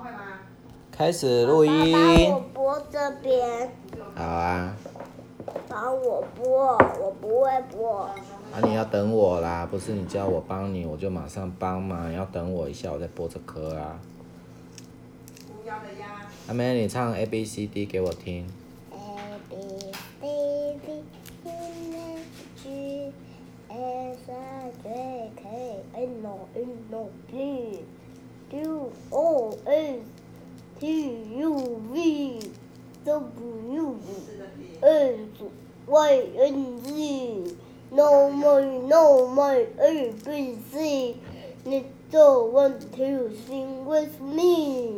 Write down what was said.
会吗？开始录音。帮我播这边。好啊。帮我播，我不会播。啊，你要等我啦，不是你叫我帮你，我就马上帮嘛。你要等我一下，我再播这歌啊。无聊的鸭。阿妹，你唱 A B C D 给我听。A B C D E F G H I J K L M N O P S T U V W X Y。No more, no more A B C。你做 one two sing with me。